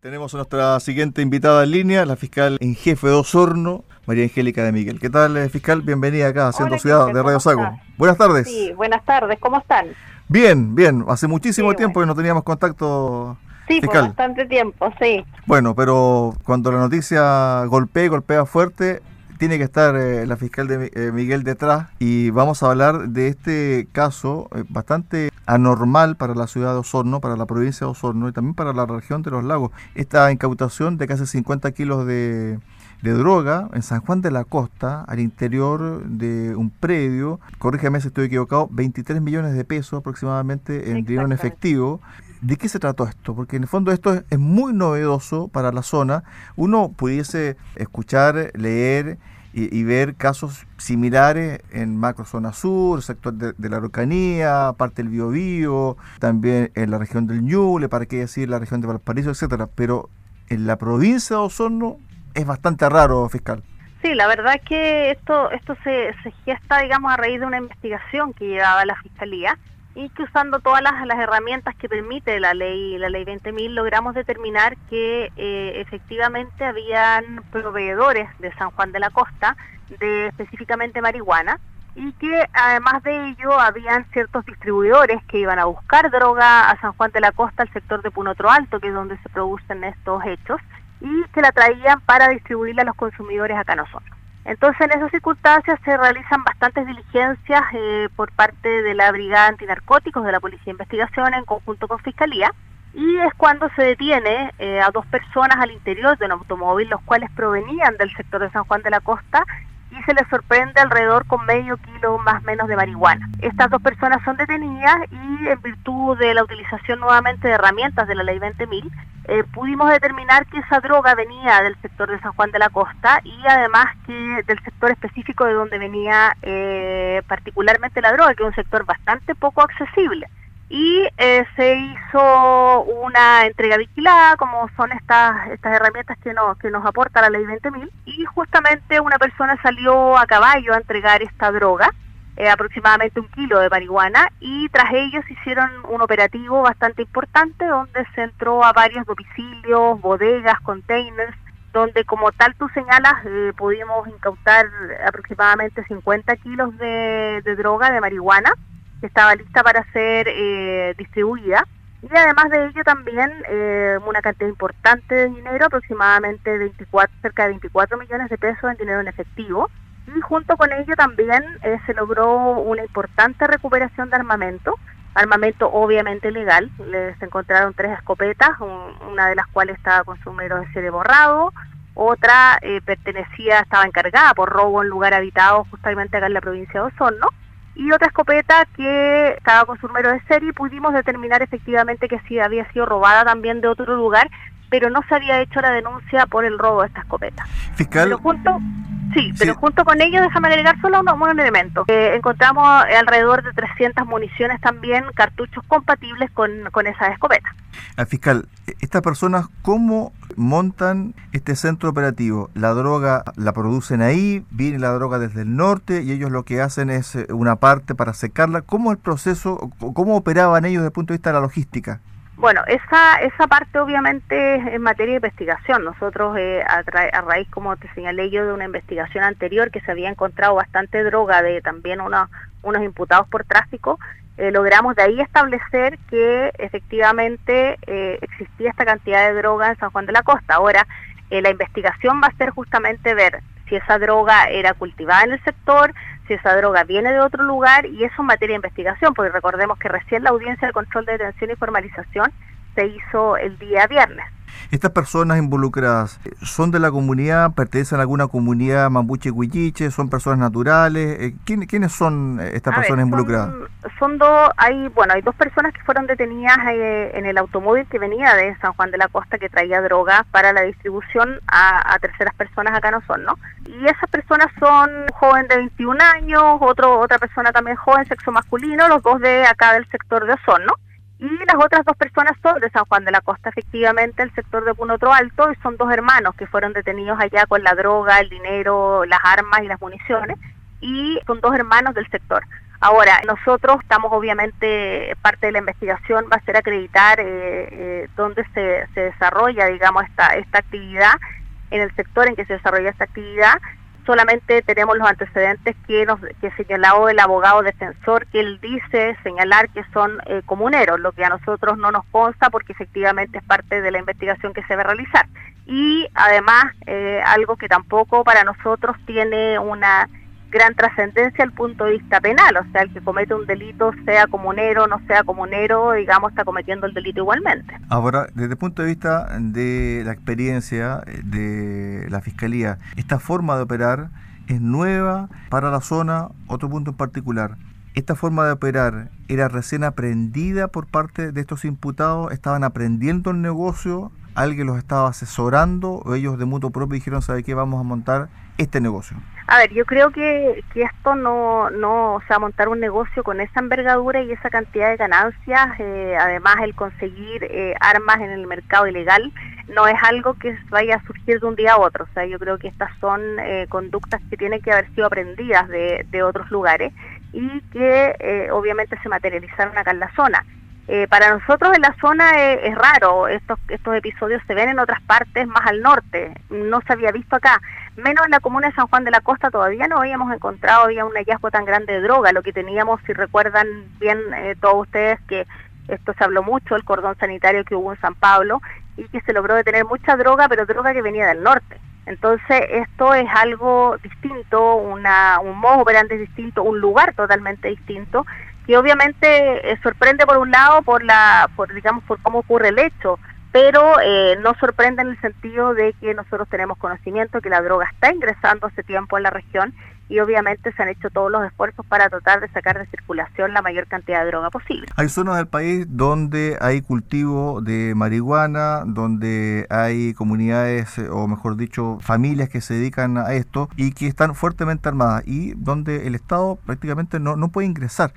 Tenemos a nuestra siguiente invitada en línea, la fiscal en jefe de Osorno, María Angélica de Miguel. ¿Qué tal, eh, fiscal? Bienvenida acá a Haciendo Ciudad de Radio Sago. Buenas tardes. Sí, buenas tardes. ¿Cómo están? Bien, bien. Hace muchísimo tiempo que no teníamos contacto. Sí, por bastante tiempo, sí. Bueno, pero cuando la noticia golpea y golpea fuerte, tiene que estar eh, la fiscal de eh, Miguel detrás y vamos a hablar de este caso eh, bastante anormal para la ciudad de Osorno, para la provincia de Osorno y también para la región de los lagos. Esta incautación de casi 50 kilos de, droga en San Juan de la Costa, al interior de un predio, corrígeme si estoy equivocado, 23 millones de pesos aproximadamente en dinero en efectivo. ¿De qué se trató esto? Porque en el fondo esto es, muy novedoso para la zona. Uno pudiese escuchar, leer y, ver casos similares en macro zona sur, sector de, la Araucanía, parte del Biobío, también en la región del Ñuble, para qué decir la región de Valparaíso, etcétera. Pero en la provincia de Osorno es bastante raro, fiscal. Sí, la verdad es que esto esto se, se gesta, digamos, a raíz de una investigación que llevaba la Fiscalía y que usando todas las, herramientas que permite la ley la ley 20.000 logramos determinar que eh, efectivamente habían proveedores de San Juan de la Costa de específicamente marihuana y que además de ello habían ciertos distribuidores que iban a buscar droga a San Juan de la Costa, al sector de Punotro Alto, que es donde se producen estos hechos, y que la traían para distribuirla a los consumidores acá nosotros. Entonces, en esas circunstancias se realizan bastantes diligencias eh, por parte de la Brigada Antinarcóticos de la Policía de Investigación en conjunto con Fiscalía y es cuando se detiene eh, a dos personas al interior de un automóvil, los cuales provenían del sector de San Juan de la Costa se les sorprende alrededor con medio kilo más menos de marihuana. Estas dos personas son detenidas y en virtud de la utilización nuevamente de herramientas de la ley 20.000, eh, pudimos determinar que esa droga venía del sector de San Juan de la Costa y además que del sector específico de donde venía eh, particularmente la droga, que es un sector bastante poco accesible. Y eh, se hizo una entrega vigilada, como son estas, estas herramientas que nos, que nos aporta la ley 20.000, y justamente una persona salió a caballo a entregar esta droga eh, aproximadamente un kilo de marihuana y tras ellos hicieron un operativo bastante importante donde se entró a varios domicilios, bodegas, containers, donde como tal tú señalas eh, pudimos incautar aproximadamente 50 kilos de, droga, de marihuana, que estaba lista para ser eh, distribuida. Y además de ello también una cantidad importante de dinero, aproximadamente 24, cerca de 24 millones de pesos en dinero en efectivo, y junto con ello también eh, se logró una importante recuperación de armamento, armamento obviamente legal. Les encontraron tres escopetas, una de las cuales estaba con su número de serie borrado, otra eh, pertenecía, estaba encargada por robo en lugar habitado justamente acá en la provincia de Osorno, y otra escopeta que estaba con su número de serie y pudimos determinar efectivamente que sí había sido robada también de otro lugar, pero no se había hecho la denuncia por el robo de esta escopeta. Fiscal. Sí, pero junto con ello, déjame agregar solo un, elemento. Eh, encontramos alrededor de 300 municiones también, cartuchos compatibles con, con esas escopetas. Al fiscal, ¿estas personas cómo montan este centro operativo? ¿La droga la producen ahí? ¿Viene la droga desde el norte? ¿Y ellos lo que hacen es eh, una parte para secarla? ¿Cómo el proceso, cómo operaban ellos desde el punto de vista de la logística? Bueno, esa, esa parte obviamente es en materia de investigación. Nosotros, eh, a, raíz, como te señalé yo, de una investigación anterior que se había encontrado bastante droga de también unos imputados por tráfico, eh, logramos de ahí establecer que efectivamente eh, existía esta cantidad de droga en San Juan de la Costa. Ahora, la investigación va a ser justamente ver si esa droga era cultivada en el sector, si esa droga viene de otro lugar y eso en materia de investigación, porque recordemos que recién la audiencia de control de detención y formalización se hizo el día viernes. ¿Estas personas involucradas eh, son de la comunidad, pertenecen a alguna comunidad mambuche huilliche, son personas naturales? Eh, ¿Quiénes son eh, estas personas involucradas? Son, dos, hay, bueno, hay dos personas que fueron detenidas en el automóvil que venía de San Juan de la Costa que traía droga para la distribución a, terceras personas acá no son, ¿no? Y esas personas son un joven de 21 años, otro, otra persona también joven, sexo masculino, los dos de acá del sector de Osorno. Y las otras dos personas son de San Juan de la Costa, efectivamente, el sector de Punotro Alto, y son dos hermanos que fueron detenidos allá con la droga, el dinero, las armas y las municiones, y son dos hermanos del sector. Ahora, nosotros estamos obviamente, parte de la investigación va a ser acreditar eh, eh, dónde se, se desarrolla, digamos, esta, esta actividad, en el sector en que se desarrolla esta actividad. Solamente tenemos los antecedentes que, nos, que señalado el abogado defensor, que él dice señalar que son eh, comuneros, lo que a nosotros no nos consta porque efectivamente es parte de la investigación que se va a realizar. Y además, eh, algo que tampoco para nosotros tiene una gran trascendencia al punto de vista penal, o sea, el que comete un delito, sea comunero, no sea comunero, digamos, está cometiendo el delito igualmente. Ahora, desde el punto de vista de la experiencia eh, de la Fiscalía, ¿esta forma de operar es nueva para la zona? Otro punto en particular, ¿esta forma de operar era recién aprendida por parte de estos imputados? ¿Estaban aprendiendo el negocio? ¿Alguien los estaba asesorando o ellos de mutuo propio dijeron, ¿sabe qué? Vamos a montar este negocio. A ver, yo creo que, que esto no, no, o sea, montar un negocio con esa envergadura y esa cantidad de ganancias, eh, además el conseguir eh, armas en el mercado ilegal, no es algo que vaya a surgir de un día a otro. O sea, yo creo que estas son eh, conductas que tienen que haber sido aprendidas de, de otros lugares y que obviamente se materializaron acá en la zona. Para nosotros en la zona es, raro, estos, estos episodios se ven en otras partes más al norte, no se había visto acá menos en la comuna de San Juan de la Costa todavía no habíamos encontrado había un hallazgo tan grande de droga. Lo que teníamos, si recuerdan bien eh, todos ustedes, que esto se habló mucho, el cordón sanitario que hubo en San Pablo, y que se logró detener mucha droga, pero droga que venía del norte. Entonces, esto es algo distinto, una, un modo operante distinto, un lugar totalmente distinto, que obviamente eh, sorprende por un lado por la, por digamos, por cómo ocurre el hecho, pero eh, no sorprende en el sentido de que nosotros tenemos conocimiento que la droga está ingresando hace tiempo en la región y obviamente se han hecho todos los esfuerzos para tratar de sacar de circulación la mayor cantidad de droga posible. Hay zonas del país donde hay cultivo de marihuana, donde hay comunidades, eh, o mejor dicho, familias que se dedican a esto y que están fuertemente armadas y donde el Estado prácticamente no, no puede ingresar.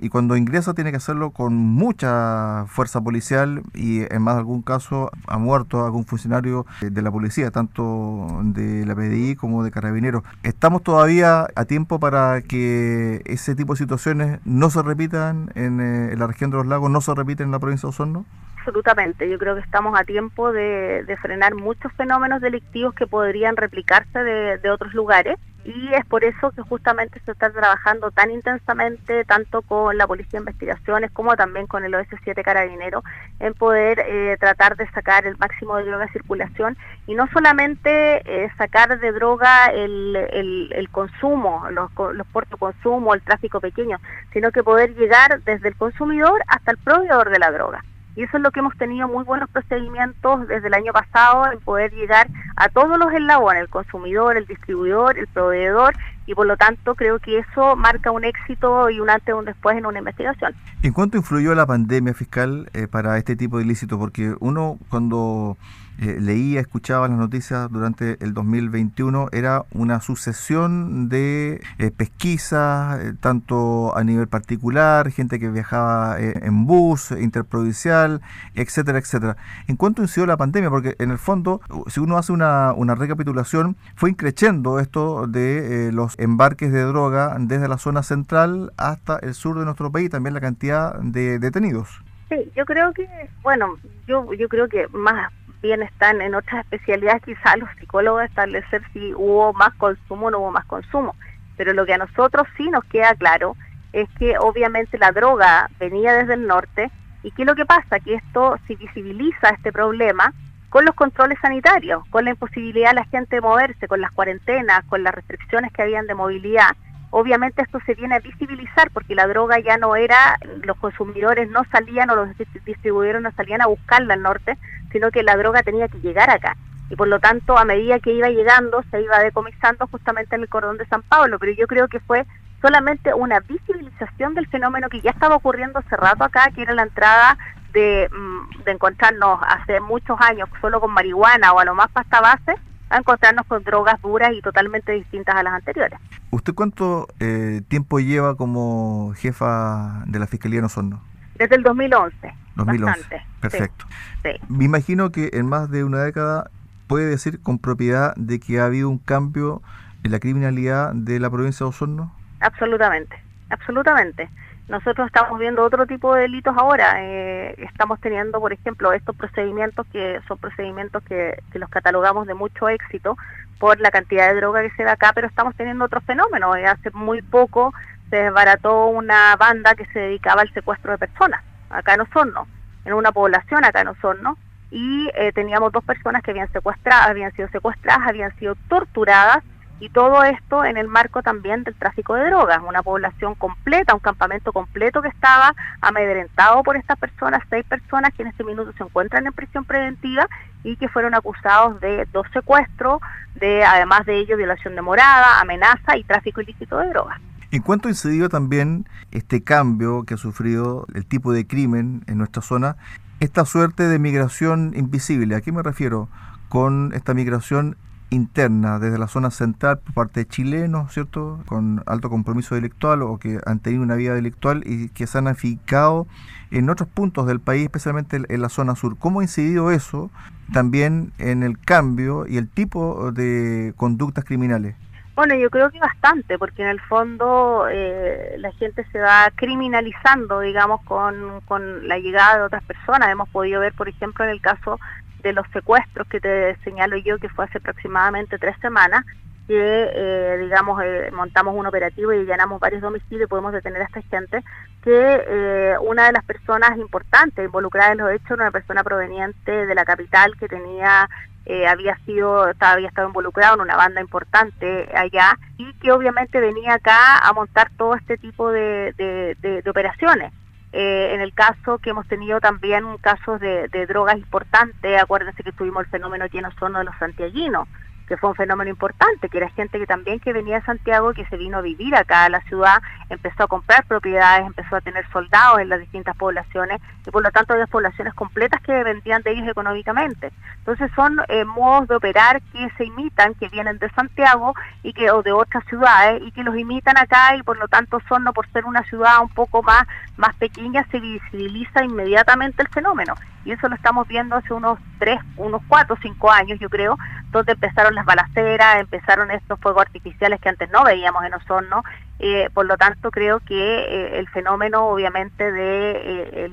Y cuando ingresa tiene que hacerlo con mucha fuerza policial y en más de algún caso ha muerto algún funcionario de la policía, tanto de la PDI como de carabineros. Estamos todavía a tiempo para que ese tipo de situaciones no se repitan en, eh, la región de los lagos, no se repiten en la provincia de Osorno? Absolutamente, yo creo que estamos a tiempo de, frenar muchos fenómenos delictivos que podrían replicarse de otros lugares y es por eso que justamente se está trabajando tan intensamente, tanto con la Policía de Investigaciones como también con el OS7 Carabinero, en poder eh, tratar de sacar el máximo de droga de circulación y no solamente eh, sacar de droga el, el, consumo, los, los puertos consumo, el tráfico pequeño, sino que poder llegar desde el consumidor hasta el proveedor de la droga. Y eso es lo que hemos tenido muy buenos procedimientos desde el año pasado en poder llegar a todos los eslabones, el consumidor, el distribuidor, el proveedor, y por lo tanto creo que eso marca un éxito y un antes y un después en una investigación. ¿En cuánto influyó la pandemia fiscal eh, para este tipo de ilícitos? Porque uno cuando eh, leía, escuchaba las noticias durante el 2021, era una sucesión de eh, pesquisas, eh, tanto a nivel particular, gente que viajaba en bus, interprovincial, etcétera, etcétera. ¿En cuánto incidió la pandemia? Porque en el fondo, si uno hace una, una recapitulación, fue increciendo esto de los embarques de droga desde la zona central hasta el sur de nuestro país, también la cantidad de detenidos. Sí, yo creo que, bueno, yo, yo creo que más bien están en otras especialidades quizás los psicólogos establecer si hubo más consumo o no hubo más consumo. Pero lo que a nosotros sí nos queda claro es que obviamente la droga venía desde el norte y que lo que pasa que esto se visibiliza este problema con los controles sanitarios, con la imposibilidad de la gente de moverse, con las cuarentenas, con las restricciones que habían de movilidad obviamente esto se viene a visibilizar porque la droga ya no era, los consumidores no salían o los distribuidores no salían a buscarla al norte, sino que la droga tenía que llegar acá. Y por lo tanto, a medida que iba llegando, se iba decomisando justamente en el cordón de San Pablo. Pero yo creo que fue solamente una visibilización del fenómeno que ya estaba ocurriendo hace rato acá, que era la entrada de, mm, de encontrarnos hace muchos años solo con marihuana o a lo más pasta base, a encontrarnos con drogas duras y totalmente distintas a las anteriores. ¿Usted cuánto eh, tiempo lleva como jefa de la Fiscalía en Osorno? Desde el 2011. 2011. Bastante. Perfecto. Me imagino que en más de una década puede decir con propiedad de que ha habido un cambio en la criminalidad de la provincia de Osorno. Absolutamente absolutamente. Nosotros estamos viendo otro tipo de delitos ahora. Eh, estamos teniendo, por ejemplo, estos procedimientos que son procedimientos que, los catalogamos de mucho éxito por la cantidad de droga que se da acá, pero estamos teniendo otros fenómenos. Eh, hace muy poco se desbarató una banda que se dedicaba al secuestro de personas, acá en Osorno, en una población acá en Osorno, y eh, teníamos dos personas que habían secuestrado, habían sido secuestradas, habían sido torturadas y todo esto en el marco también del tráfico de drogas, una población completa, un campamento completo que estaba amedrentado por estas personas, seis personas que en este minuto se encuentran en prisión preventiva y que fueron acusados de dos secuestros, de además de ello violación de morada, amenaza y tráfico ilícito de drogas. ¿En cuánto ha incidido también este cambio que ha sufrido el tipo de crimen en nuestra zona? Esta suerte de migración invisible, ¿a qué me refiero? Con esta migración interna desde la zona central por parte de chilenos, ¿cierto? Con alto compromiso delictual o que han tenido una vida delictual y que se han aficado en otros puntos del país, especialmente en la zona sur. ¿Cómo ha incidido eso también en el cambio y el tipo de conductas criminales? Bueno, yo creo que bastante, porque en el fondo eh, la gente se va criminalizando, digamos, con, con la llegada de otras personas. Hemos podido ver, por ejemplo, en el caso de los secuestros que te señalo yo, que fue hace aproximadamente tres semanas, que, eh, digamos, eh, montamos un operativo y allanamos varios domicilios y podemos detener a esta gente, que eh, una de las personas importantes involucradas en los hechos era una persona proveniente de la capital que tenía había sido había estado involucrado en una banda importante allá y que obviamente venía acá a montar todo este tipo de, de operaciones eh, en el caso que hemos tenido también casos de, de drogas importantes, acuérdense que tuvimos el fenómeno lleno sono de los santiaguinos, que fue un fenómeno importante, que era gente que también que venía de Santiago, que se vino a vivir acá a la ciudad, empezó a comprar propiedades, empezó a tener soldados en las distintas poblaciones y por lo tanto había poblaciones completas que dependían de ellos económicamente. Entonces son eh, modos de operar que se imitan, que vienen de Santiago y que o de otras ciudades y que los imitan acá y por lo tanto son no por ser una ciudad un poco más más pequeña se visibiliza inmediatamente el fenómeno y eso lo estamos viendo hace unos tres, unos cuatro, cinco años yo creo, donde empezaron las balaceras, empezaron estos fuegos artificiales que antes no veíamos en Osorno, eh, por lo tanto creo que eh, el fenómeno obviamente de eh,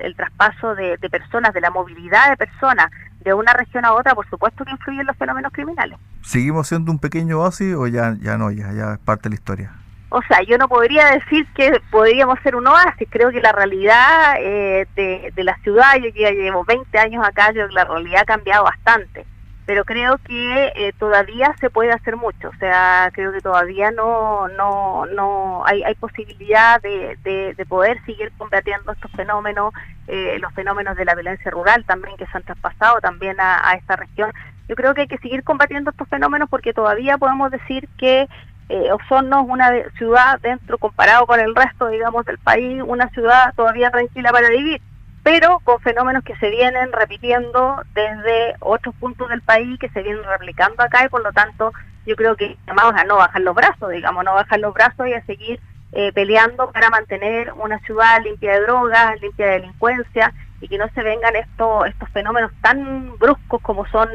el, traspaso de, personas, de la movilidad de personas de una región a otra, por supuesto que influye en los fenómenos criminales. ¿Seguimos siendo un pequeño oasis o ya, ya no, ya, ya es parte de la historia? O sea, yo no podría decir que podríamos ser un oasis, creo que la realidad eh, de, la ciudad, yo ya llevo 20 años acá, yo la realidad ha cambiado bastante, pero creo que eh, todavía se puede hacer mucho, o sea, creo que todavía no no no hay, hay posibilidad de, de, poder seguir combatiendo estos fenómenos, eh, los fenómenos de la violencia rural también que se han traspasado también a esta región. Yo creo que hay que seguir combatiendo estos fenómenos porque todavía podemos decir que eh, Osorno es una ciudad dentro, comparado con el resto, digamos, del país, una ciudad todavía tranquila para vivir, pero con fenómenos que se vienen repitiendo desde otros puntos del país, que se vienen replicando acá y por lo tanto yo creo que llamamos a no bajar los brazos, digamos, no bajar los brazos y a seguir eh, peleando para mantener una ciudad limpia de drogas, limpia de delincuencia y que no se vengan estos, estos fenómenos tan bruscos como son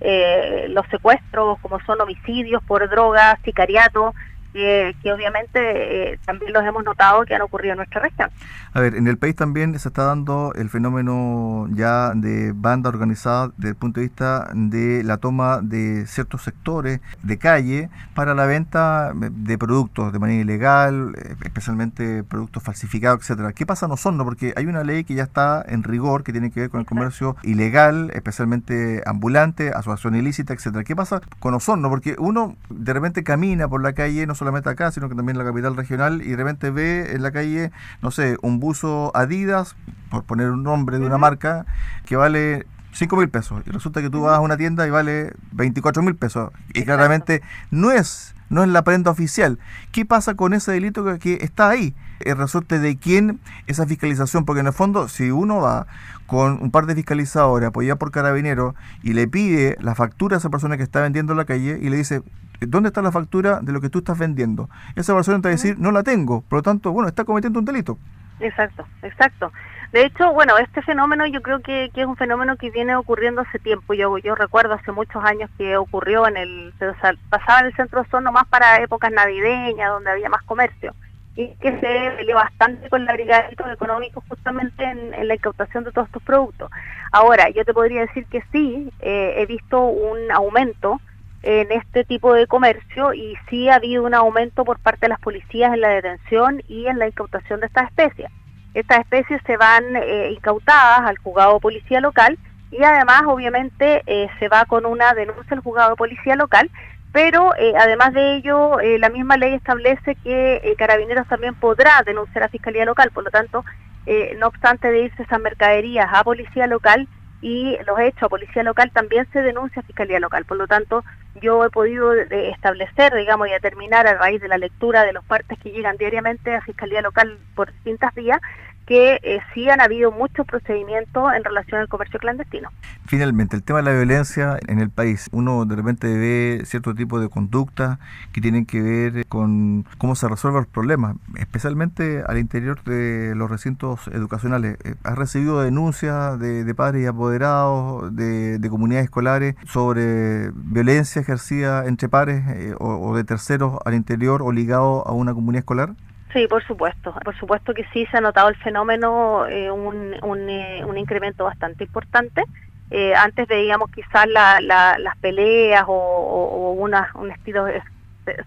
eh, los secuestros, como son homicidios por drogas, sicariato, que obviamente eh, también los hemos notado que han ocurrido en nuestra región. A ver, en el país también se está dando el fenómeno ya de banda organizada desde el punto de vista de la toma de ciertos sectores de calle para la venta de productos de manera ilegal, especialmente productos falsificados, etcétera. ¿Qué pasa en Osorno? Porque hay una ley que ya está en rigor que tiene que ver con el comercio ilegal, especialmente ambulante, asociación ilícita, etcétera. ¿Qué pasa con Osorno? Porque uno de repente camina por la calle, no solamente acá, sino que también en la capital regional, y de repente ve en la calle, no sé, un buzo Adidas, por poner un nombre de una marca, que vale 5 mil pesos. Y resulta que tú vas a una tienda y vale 24 mil pesos. Y claramente no es, no es la prenda oficial. ¿Qué pasa con ese delito que, está ahí? El resorte de quién esa fiscalización, porque en el fondo, si uno va con un par de fiscalizadores apoyados por carabineros y le pide la factura a esa persona que está vendiendo en la calle y le dice, ¿dónde está la factura de lo que tú estás vendiendo? Esa persona te va a decir, no la tengo, por lo tanto, bueno, está cometiendo un delito. Exacto, exacto. De hecho, bueno, este fenómeno yo creo que, es un fenómeno que viene ocurriendo hace tiempo. Yo, recuerdo hace muchos años que ocurrió en el, pasaba en el centro de Osorno más para épocas navideñas, donde había más comercio. y que se peleó bastante con la Brigada de Económicos justamente en, la incautación de todos estos productos. Ahora, yo te podría decir que sí, eh, he visto un aumento en este tipo de comercio y sí ha habido un aumento por parte de las policías en la detención y en la incautación de estas especies. Estas especies se van eh, incautadas al juzgado de policía local y además obviamente eh, se va con una denuncia al juzgado de policía local, pero eh, además de ello la misma ley establece que Carabineros también podrá denunciar a Fiscalía Local, por lo tanto, no obstante de irse esas mercaderías a policía local, y los hechos a policía local también se denuncia a fiscalía local. Por lo tanto, yo he podido establecer, digamos, y determinar a raíz de la lectura de los partes que llegan diariamente a fiscalía local por distintas vías, que eh, sí han habido muchos procedimientos en relación al comercio clandestino. Finalmente, el tema de la violencia en el país. Uno de repente ve cierto tipo de conductas que tienen que ver con cómo se resuelven los problemas, especialmente al interior de los recintos educacionales. Eh, ¿Has recibido denuncias de, padres y apoderados de, comunidades escolares sobre violencia ejercida entre pares eh, o, de terceros al interior o ligado a una comunidad escolar? Sí, por supuesto. Por supuesto que sí se ha notado el fenómeno, eh, un, un, eh, un, incremento bastante importante. Antes veíamos quizás la, las peleas o, o, un estilo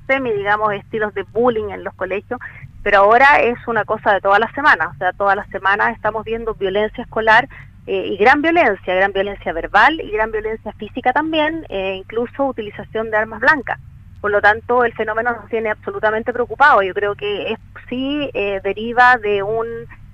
semi, digamos, estilos de bullying en los colegios, pero ahora es una cosa de todas las semanas. O sea, todas las semanas estamos viendo violencia escolar y gran violencia, gran violencia verbal y gran violencia física también, incluso utilización de armas blancas. Por lo tanto, el fenómeno nos tiene absolutamente preocupados. Yo creo que es, sí eh, deriva de un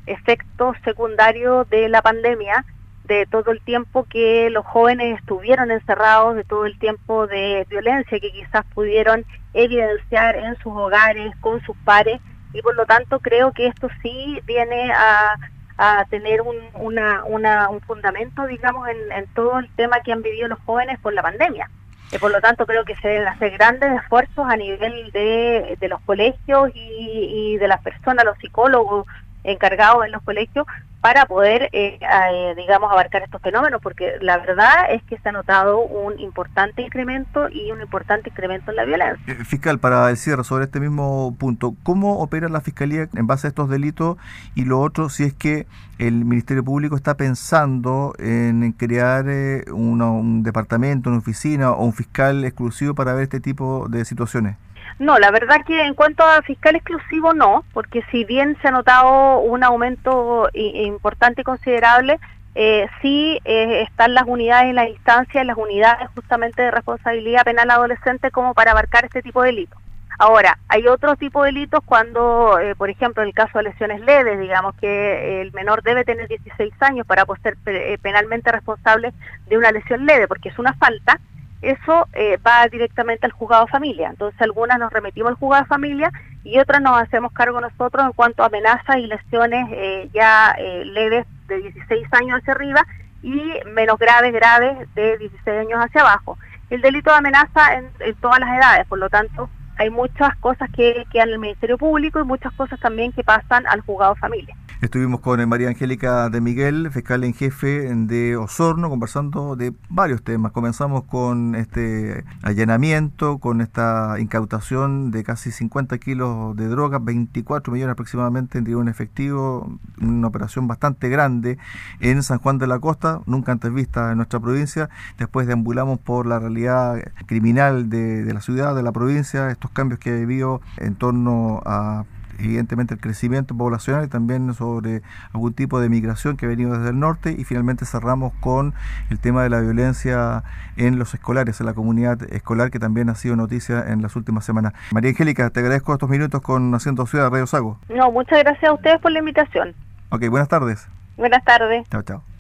efecto secundario de la pandemia, de todo el tiempo que los jóvenes estuvieron encerrados, de todo el tiempo de violencia que quizás pudieron evidenciar en sus hogares, con sus pares, y por lo tanto creo que esto sí viene a, tener un, una, un fundamento, digamos, en, todo el tema que han vivido los jóvenes por la pandemia. Por lo tanto, creo que se deben hacer grandes esfuerzos a nivel de, de los colegios y, y de las personas, los psicólogos encargados en los colegios, para poder, eh, eh, digamos, abarcar estos fenómenos, porque la verdad es que se ha notado un importante incremento y un importante incremento en la violencia. Eh, fiscal, para el cierre sobre este mismo punto, ¿cómo opera la Fiscalía en base a estos delitos? Y lo otro, si es que el Ministerio Público está pensando en crear un departamento, una oficina o un fiscal exclusivo para ver este tipo de situaciones. No, la verdad que en cuanto a fiscal exclusivo no, porque si bien se ha notado un aumento importante y considerable, eh, sí eh, están las unidades en la instancia, las unidades justamente de responsabilidad penal adolescente como para abarcar este tipo de delitos. Ahora, hay otro tipo de delitos cuando, eh, por ejemplo, en el caso de lesiones leves, digamos que el menor debe tener 16 años para ser penalmente responsable de una lesión leve, porque es una falta, eso eh, va directamente al juzgado familia. Entonces algunas nos remitimos al juzgado familia y otras nos hacemos cargo nosotros en cuanto a amenazas y lesiones eh, ya eh, leves de 16 años hacia arriba y menos graves, graves de 16 años hacia abajo. El delito de amenaza en, en todas las edades, por lo tanto hay muchas cosas que quedan en el Ministerio Público y muchas cosas también que pasan al juzgado familia. Estuvimos con eh, María Angélica de Miguel, fiscal en jefe de Osorno, conversando de varios temas. Comenzamos con este allanamiento, con esta incautación de casi 50 kilos de droga, 24 millones aproximadamente en un efectivo, una operación bastante grande en San Juan de la Costa, nunca antes vista en nuestra provincia. Después deambulamos por la realidad criminal de, de la ciudad, de la provincia, estos cambios que ha vivido en torno a evidentemente el crecimiento poblacional y también sobre algún tipo de migración que ha venido desde el norte y finalmente cerramos con el tema de la violencia en los escolares, en la comunidad escolar que también ha sido noticia en las últimas semanas. María Angélica, te agradezco estos minutos con Haciendo Ciudad Radio Sago. No, muchas gracias a ustedes por la invitación. Ok, buenas tardes. Buenas tardes. Chao, chao.